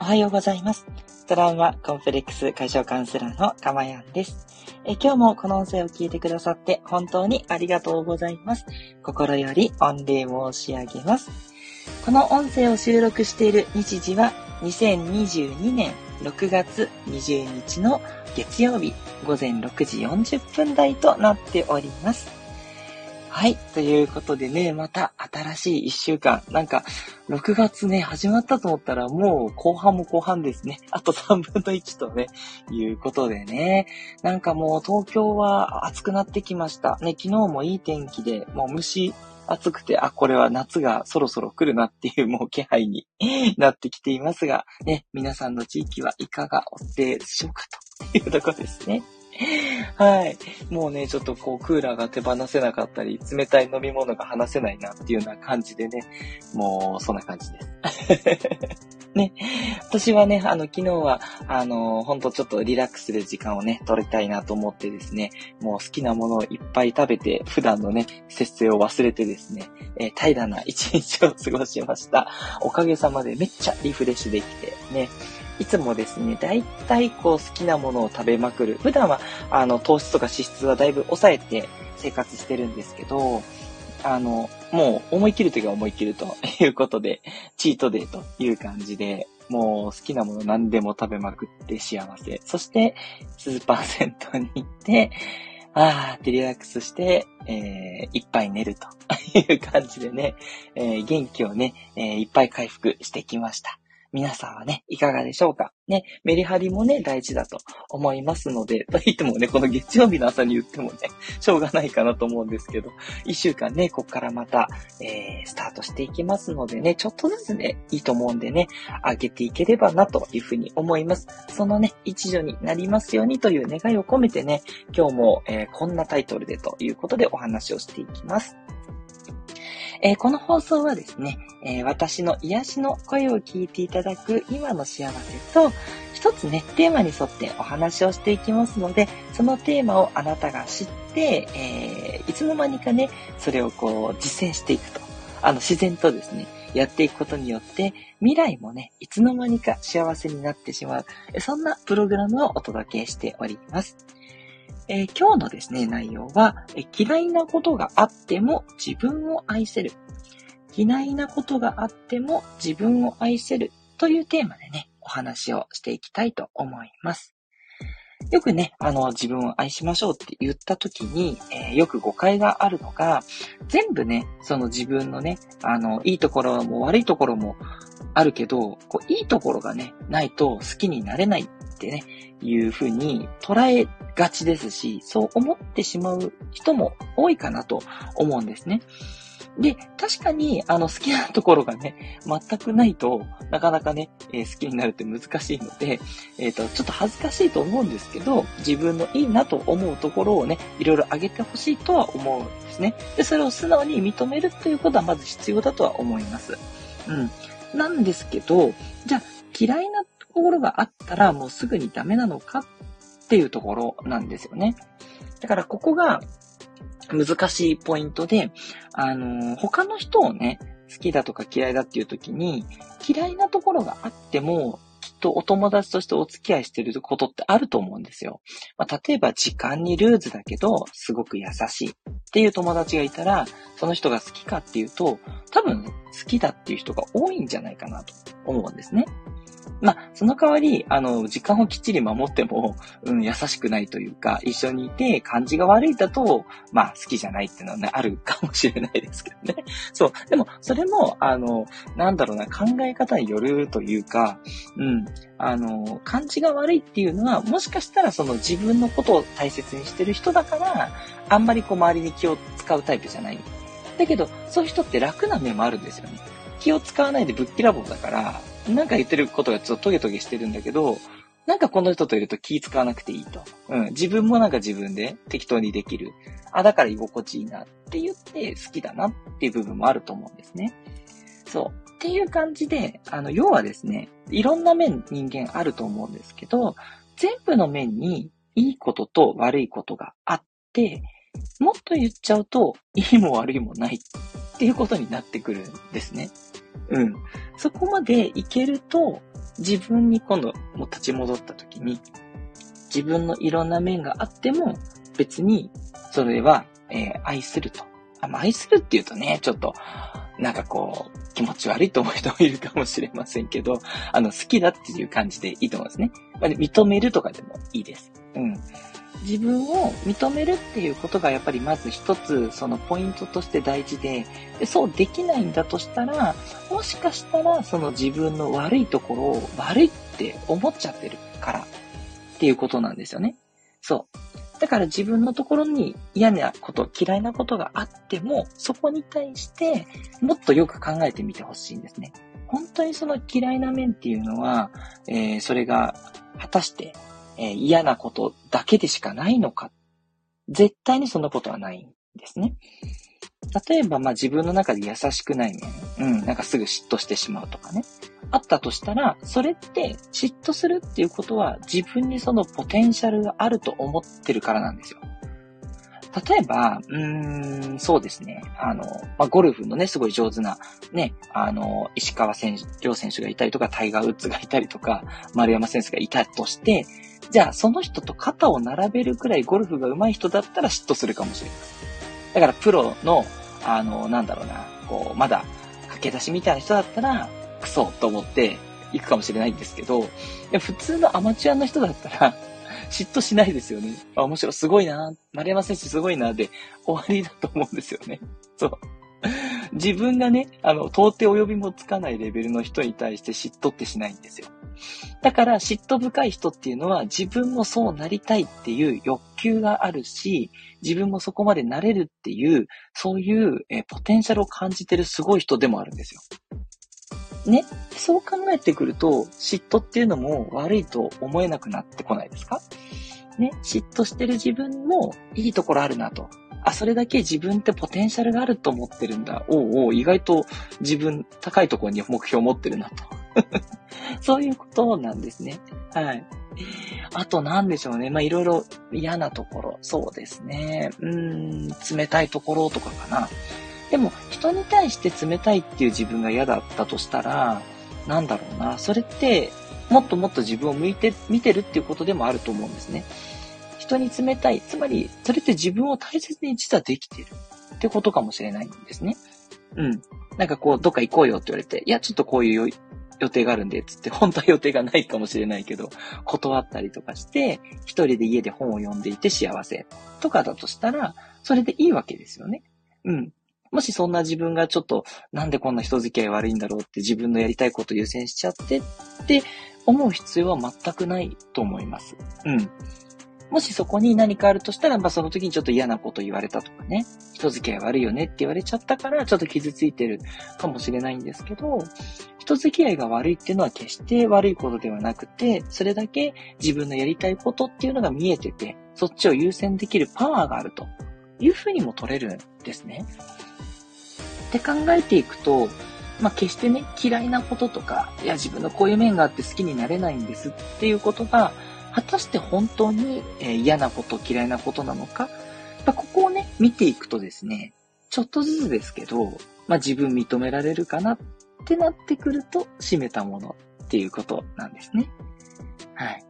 おはようございます。トラウマコンプレックス解消カウンセラーのかまやんです。え今日もこの音声を聞いてくださって本当にありがとうございます。心より御礼申し上げます。この音声を収録している日時は2022年6月20日の月曜日午前6時40分台となっております。はい。ということでね、また新しい一週間。なんか、6月ね、始まったと思ったらもう後半も後半ですね。あと3分の1とね、いうことでね。なんかもう東京は暑くなってきました。ね、昨日もいい天気で、もう虫暑くて、あ、これは夏がそろそろ来るなっていう もう気配に なってきていますが、ね、皆さんの地域はいかがおでしょうか？というところですね。はい。もうね、ちょっとこう、クーラーが手放せなかったり、冷たい飲み物が離せないなっていうような感じでね、もう、そんな感じです。ね。私はね、あの、昨日は、あの、ほんとちょっとリラックスする時間をね、取りたいなと思ってですね、もう好きなものをいっぱい食べて、普段のね、節制を忘れてですね、えー、平らな一日を過ごしました。おかげさまでめっちゃリフレッシュできて、ね、いつもですね、大体こう好きなものを食べまくる。普段は、あの、糖質とか脂質はだいぶ抑えて生活してるんですけど、あの、もう思い切るときは思い切るということで、チートデーという感じで、もう好きなもの何でも食べまくって幸せ。そして、スーパー銭湯に行って、あーってリラックスして、えー、いっぱい寝るという感じでね、えー、元気をね、えー、いっぱい回復してきました。皆さんはね、いかがでしょうか？ね、メリハリもね、大事だと思いますので、と言ってもね、この月曜日の朝に言ってもね、しょうがないかなと思うんですけど、一週間ね、こっからまた、えー、スタートしていきますのでね、ちょっとずつね、いいと思うんでね、上げていければなというふうに思います。そのね、一助になりますようにという願いを込めてね、今日も、えー、こんなタイトルでということでお話をしていきます。えー、この放送はですね、えー、私の癒しの声を聞いていただく今の幸せと、一つね、テーマに沿ってお話をしていきますので、そのテーマをあなたが知って、えー、いつの間にかね、それをこう実践していくと。あの、自然とですね、やっていくことによって、未来もね、いつの間にか幸せになってしまう。そんなプログラムをお届けしております。えー、今日のですね、内容は、え嫌いなことがあっても自分を愛せる。嫌いなことがあっても自分を愛せるというテーマでね、お話をしていきたいと思います。よくね、あの、自分を愛しましょうって言った時に、えー、よく誤解があるのが、全部ね、その自分のね、あの、いいところも悪いところもあるけど、こう、いいところがね、ないと好きになれないってね、いうふうに捉えがちですし、そう思ってしまう人も多いかなと思うんですね。で、確かに、あの、好きなところがね、全くないとなかなかね、えー、好きになるって難しいので、えっ、ー、と、ちょっと恥ずかしいと思うんですけど、自分のいいなと思うところをね、いろいろ上げてほしいとは思うんですね。で、それを素直に認めるということはまず必要だとは思います。うん。なんですけど、じゃあ、嫌いなところがあったらもうすぐにダメなのかっていうところなんですよね。だからここが難しいポイントで、あのー、他の人をね、好きだとか嫌いだっていう時に、嫌いなところがあっても、きっとお友達としてお付き合いしてることってあると思うんですよ。まあ、例えば時間にルーズだけど、すごく優しいっていう友達がいたら、その人が好きかっていうと、多分好きだっていう人が多いんじゃないかなと思うんですね。まあ、その代わり、あの、時間をきっちり守っても、うん、優しくないというか、一緒にいて感じが悪いだと、まあ、好きじゃないっていうのはね、あるかもしれないですけどね。そう。でも、それも、あの、なんだろうな、考え方によるというか、うん、あの、感じが悪いっていうのは、もしかしたらその自分のことを大切にしてる人だから、あんまりこう周りに気を使うタイプじゃない。だけど、そういう人って楽な面もあるんですよね。気を使わないでぶっきらぼうだから、なんか言ってることがちょっとトゲトゲしてるんだけど、なんかこの人といると気使わなくていいと。うん。自分もなんか自分で適当にできる。あ、だから居心地いいなって言って好きだなっていう部分もあると思うんですね。そう。っていう感じで、あの、要はですね、いろんな面人間あると思うんですけど、全部の面にいいことと悪いことがあって、もっと言っちゃうと、いいも悪いもないっていうことになってくるんですね。うん。そこまでいけると、自分に今度もう立ち戻った時に、自分のいろんな面があっても、別に、それは、えー、愛すると。あ愛するって言うとね、ちょっと、なんかこう、気持ち悪いと思う人もいるかもしれませんけど、あの、好きだっていう感じでいいと思うんですね。まあ、認めるとかでもいいです。うん。自分を認めるっていうことがやっぱりまず一つそのポイントとして大事で、そうできないんだとしたら、もしかしたらその自分の悪いところを悪いって思っちゃってるからっていうことなんですよね。そう。だから自分のところに嫌なこと、嫌いなことがあっても、そこに対してもっとよく考えてみてほしいんですね。本当にその嫌いな面っていうのは、えー、それが果たしてえー、嫌なことだけでしかないのか。絶対にそんなことはないんですね。例えば、まあ自分の中で優しくない面、うん、なんかすぐ嫉妬してしまうとかね。あったとしたら、それって嫉妬するっていうことは自分にそのポテンシャルがあると思ってるからなんですよ。例えば、うーん、そうですね。あの、まあ、ゴルフのね、すごい上手な、ね、あの、石川選手、両選手がいたりとか、タイガー・ウッズがいたりとか、丸山選手がいたとして、じゃあ、その人と肩を並べるくらいゴルフが上手い人だったら嫉妬するかもしれない。だから、プロの、あの、なんだろうな、こう、まだ、駆け出しみたいな人だったら、クソと思って行くかもしれないんですけど、普通のアマチュアの人だったら、嫉妬しないですよね。あ、面白い、すごいな、丸山選手すごいな、で終わりだと思うんですよね。そう。自分がね、あの、到底及びもつかないレベルの人に対して嫉妬ってしないんですよ。だから嫉妬深い人っていうのは自分もそうなりたいっていう欲求があるし、自分もそこまでなれるっていう、そういうえポテンシャルを感じてるすごい人でもあるんですよ。ね？そう考えてくると、嫉妬っていうのも悪いと思えなくなってこないですか？ね？嫉妬してる自分もいいところあるなと。あ、それだけ自分ってポテンシャルがあると思ってるんだ。おうおう、意外と自分高いところに目標を持ってるなと。そういうことなんですね。はい。あと何でしょうね。まあ、いろいろ嫌なところ。そうですね。うん、冷たいところとかかな。でも、人に対して冷たいっていう自分が嫌だったとしたら、なんだろうな。それって、もっともっと自分を向いて、見てるっていうことでもあると思うんですね。人に冷たい。つまり、それって自分を大切に実はできてるってことかもしれないんですね。うん。なんかこう、どっか行こうよって言われて、いや、ちょっとこういう予定があるんで、つって、本当は予定がないかもしれないけど、断ったりとかして、一人で家で本を読んでいて幸せとかだとしたら、それでいいわけですよね。うん。もしそんな自分がちょっと、なんでこんな人付き合い悪いんだろうって自分のやりたいこと優先しちゃってって思う必要は全くないと思います。うん。もしそこに何かあるとしたら、まあその時にちょっと嫌なこと言われたとかね、人付き合い悪いよねって言われちゃったから、ちょっと傷ついてるかもしれないんですけど、人付き合いが悪いっていうのは決して悪いことではなくて、それだけ自分のやりたいことっていうのが見えてて、そっちを優先できるパワーがあるというふうにも取れるんですね。って考えていくと、まあ、決してね、嫌いなこととか、いや、自分のこういう面があって好きになれないんですっていうことが、果たして本当に、え嫌なこと、嫌いなことなのか、まここをね、見ていくとですね、ちょっとずつですけど、まあ、自分認められるかなってなってくると、締めたものっていうことなんですね。はい。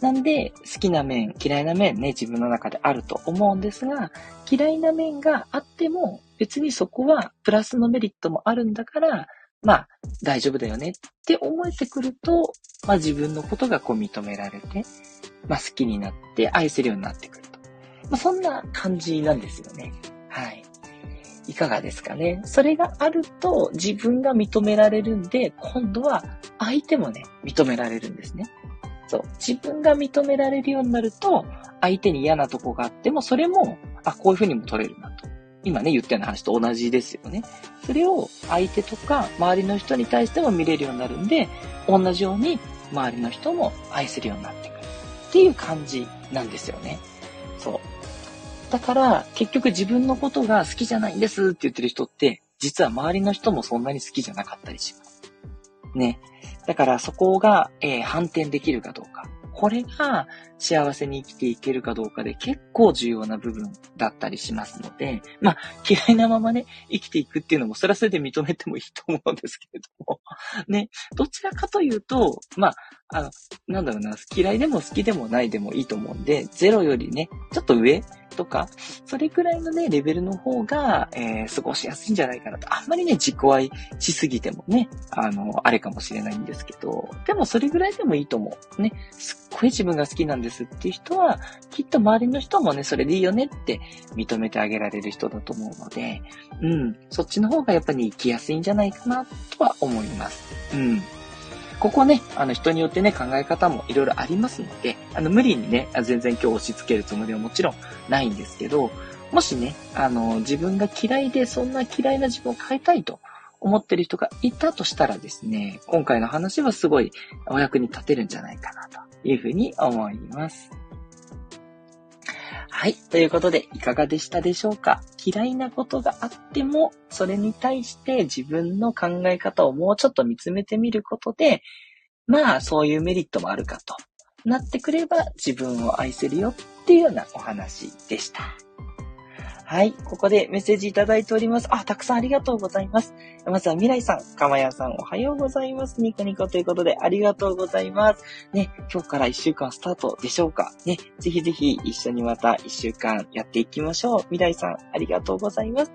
なんで、好きな面、嫌いな面ね、自分の中であると思うんですが、嫌いな面があっても、別にそこはプラスのメリットもあるんだから、まあ、大丈夫だよねって思えてくると、まあ自分のことがこう認められて、まあ好きになって愛せるようになってくると。まあそんな感じなんですよね。はい。いかがですかね。それがあると自分が認められるんで、今度は相手もね、認められるんですね。そう。自分が認められるようになると、相手に嫌なとこがあっても、それも、あ、こういうふうにも取れるなと。今ね、言ったような話と同じですよね。それを相手とか周りの人に対しても見れるようになるんで、同じように周りの人も愛せるようになってくる。っていう感じなんですよね。そう。だから、結局自分のことが好きじゃないんですって言ってる人って、実は周りの人もそんなに好きじゃなかったりします。ね。だからそこが、えー、反転できるかどうか。これが幸せに生きていけるかどうかで結構重要な部分だったりしますので、まあ、嫌いなままね、生きていくっていうのも、それはそれで認めてもいいと思うんですけれども、ね、どちらかというと、まあ、あの、なんだろうな、嫌いでも好きでもないでもいいと思うんで、ゼロよりね、ちょっと上とか、それくらいのね、レベルの方が、えー、過ごしやすいんじゃないかなと。あんまりね、自己愛しすぎてもね、あの、あれかもしれないんですけど、でもそれぐらいでもいいと思う。ね、すっごい自分が好きなんですっていう人は、きっと周りの人もね、それでいいよねって認めてあげられる人だと思うので、うん、そっちの方がやっぱり生きやすいんじゃないかなとは思います。うん。ここね、あの人によってね、考え方もいろいろありますので、あの無理にね、全然今日押し付けるつもりはもちろんないんですけど、もしね、あの、自分が嫌いで、そんな嫌いな自分を変えたいと思ってる人がいたとしたらですね、今回の話はすごいお役に立てるんじゃないかなというふうに思います。はい。ということで、いかがでしたでしょうか？嫌いなことがあっても、それに対して自分の考え方をもうちょっと見つめてみることで、まあ、そういうメリットもあるかとなってくれば自分を愛せるよっていうようなお話でした。はい。ここでメッセージいただいております。あ、たくさんありがとうございます。まずは未来さん、かまやさん、おはようございます。ニコニコということで、ありがとうございます。ね、今日から一週間スタートでしょうかね、ぜひぜひ一緒にまた一週間やっていきましょう。未来さん、ありがとうございます。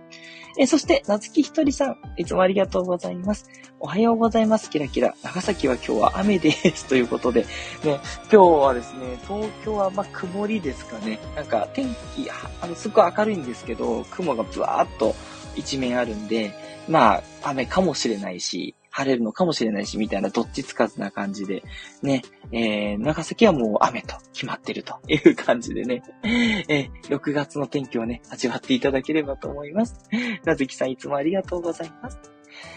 えそして、なつきひとりさん、いつもありがとうございます。おはようございます。キラキラ。長崎は今日は雨です。ということで、ね、今日はですね、東京はまあ曇りですかね。なんか天気、あの、すっごい明るいんですけど、雲がブワーっと一面あるんで、まあ、雨かもしれないし、晴れるのかもしれないし、みたいなどっちつかずな感じで、ね、えー、長崎はもう雨と決まってるという感じでね、えー、6月の天気をね、味わっていただければと思います。なずきさんいつもありがとうございます。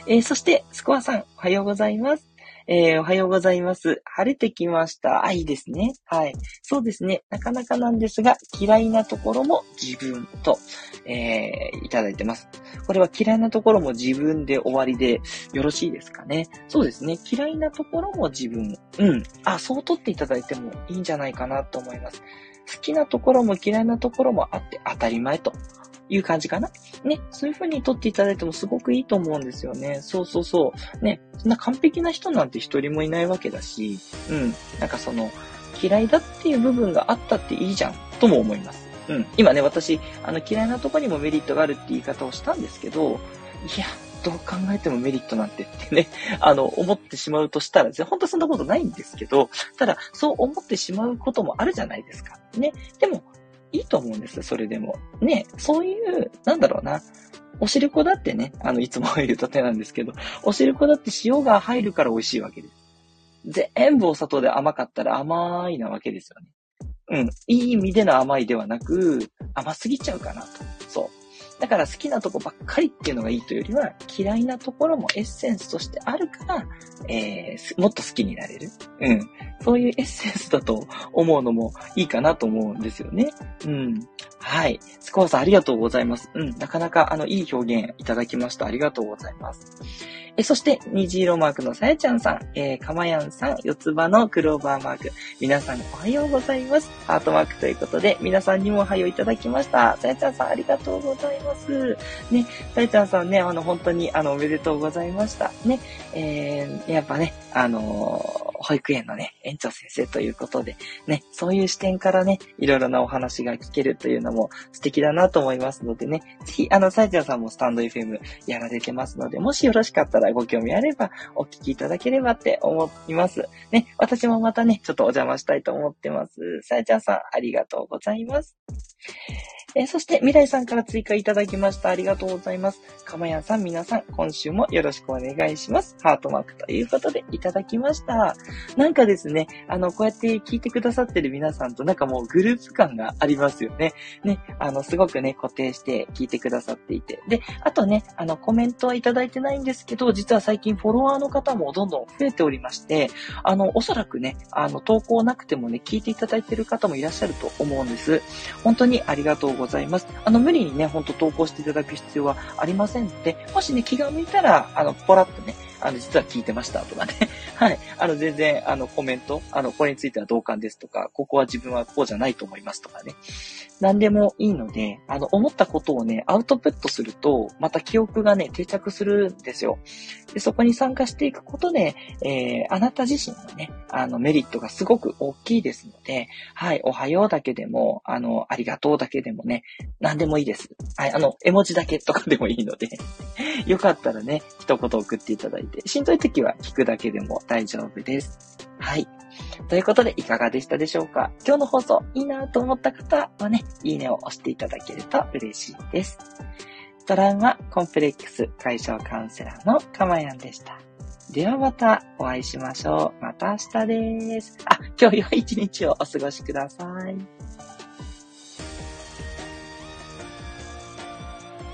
えー、そして、スコアさん、おはようございます。えー、おはようございます。晴れてきました。あ、いいですね。はい。そうですね。なかなかなんですが、嫌いなところも自分と、えー、いただいてます。これは嫌いなところも自分で終わりでよろしいですかね。そうですね。嫌いなところも自分。うん。あ、そう取っていただいてもいいんじゃないかなと思います。好きなところも嫌いなところもあって当たり前という感じかな？ね、そういう風に撮っていただいてもすごくいいと思うんですよね。そうそうそう。ね、そんな完璧な人なんて一人もいないわけだし、うん、なんかその、嫌いだっていう部分があったっていいじゃん、とも思います。うん。今ね、私、あの、嫌いなとこにもメリットがあるって言い方をしたんですけど、いや、どう考えてもメリットなんてってね、あの、思ってしまうとしたら、本当そんなことないんですけど、ただ、そう思ってしまうこともあるじゃないですか。ね。でも、いいと思うんですよ、それでも。ね、そういう、なんだろうな。おしるこだってね、あの、いつも言うと手なんですけど、おしるこだって塩が入るから美味しいわけです。全部お砂糖で甘かったら甘いなわけですよね。うん。いい意味での甘いではなく、甘すぎちゃうかなと。そう。だから好きなとこばっかりっていうのがいいというよりは、嫌いなところもエッセンスとしてあるから、えー、もっと好きになれる。うん。そういうエッセンスだと思うのもいいかなと思うんですよね。うん。はい。スコアさんありがとうございます。うん。なかなかあの、いい表現いただきました。ありがとうございます。え、そして、虹色マークのさやちゃんさん、えー、かまやんさん、四つ葉のクローバーマーク。皆さんおはようございます。ハートマークということで、皆さんにもおはよういただきました。さやちゃんさんありがとうございます。ね、さやちゃんさんね、あの、本当に、あの、おめでとうございました。ね、えー、やっぱね、あのー保育園のね、園長先生ということで、ね、そういう視点からね、いろいろなお話が聞けるというのも素敵だなと思いますのでね、ぜひ、あの、サイジャーさんもスタンド FM やられてますので、もしよろしかったらご興味あれば、お聞きいただければって思います。ね、私もまたね、ちょっとお邪魔したいと思ってます。サイジャーさん、ありがとうございます。えー、そして、未来さんから追加いただきました。ありがとうございます。かまやさん、皆さん、今週もよろしくお願いします。ハートマークということでいただきました。なんかですね、あの、こうやって聞いてくださってる皆さんとなんかもうグループ感がありますよね。ね、あの、すごくね、固定して聞いてくださっていて。で、あとね、あの、コメントはいただいてないんですけど、実は最近フォロワーの方もどんどん増えておりまして、あの、おそらくね、あの、投稿なくてもね、聞いていただいてる方もいらっしゃると思うんです。本当にありがとうございます。ございます。あの、無理にね、ほんと投稿していただく必要はありませんので、もしね、気が向いたら、あの、ポラッとね、あの、実は聞いてましたとかね。はい。あの、全然、あの、コメント、あの、これについては同感ですとか、ここは自分はこうじゃないと思いますとかね。何でもいいので、あの、思ったことをね、アウトプットすると、また記憶がね、定着するんですよ。で、そこに参加していくことで、えー、あなた自身のね、あの、メリットがすごく大きいですので、はい、おはようだけでも、あの、ありがとうだけでもね、何でもいいです。はい、あの、絵文字だけとかでもいいので よかったらね、一言送っていただいて、しんどい時は聞くだけでも大丈夫です。はい。ということで、いかがでしたでしょうか？今日の放送いいなと思った方はね、いいねを押していただけると嬉しいです。トラウマコンプレックス解消カウンセラーのかまやんでした。ではまたお会いしましょう。また明日です。あ、今日良い一日をお過ごしください。